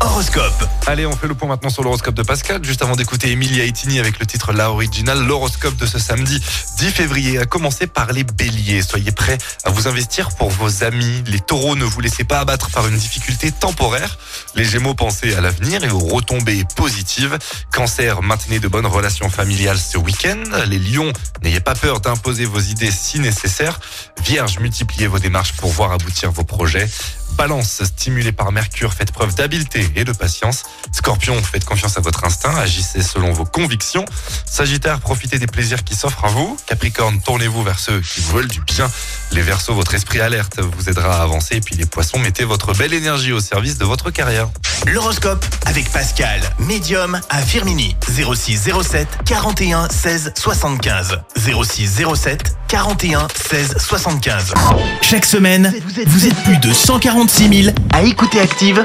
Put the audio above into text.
Horoscope. Allez, on fait le point maintenant sur l'horoscope de Pascal. Juste avant d'écouter Emilia Etini avec le titre La Original, l'horoscope de ce samedi 10 février a commencé par les béliers. Soyez prêts à vous investir pour vos amis. Les taureaux, ne vous laissez pas abattre par une difficulté temporaire. Les gémeaux, pensez à l'avenir et aux retombées positives. Cancer, maintenez de bonnes relations familiales ce week-end. Les lions, n'ayez pas peur d'imposer vos idées si nécessaire. Vierge, multipliez vos démarches pour voir aboutir vos projets. Balance, stimulé par Mercure, faites preuve d'habileté et de patience. Scorpion, faites confiance à votre instinct, agissez selon vos convictions. Sagittaire, profitez des plaisirs qui s'offrent à vous. Capricorne, tournez-vous vers ceux qui vous veulent du bien. Les Verseaux, votre esprit alerte vous aidera à avancer. Et puis les Poissons, mettez votre belle énergie au service de votre carrière. L'horoscope avec Pascal, médium à Firmini. 06 07 41 16 75. 06 07 41 16 75. Chaque semaine, vous êtes plus de 146 000 à écouter Active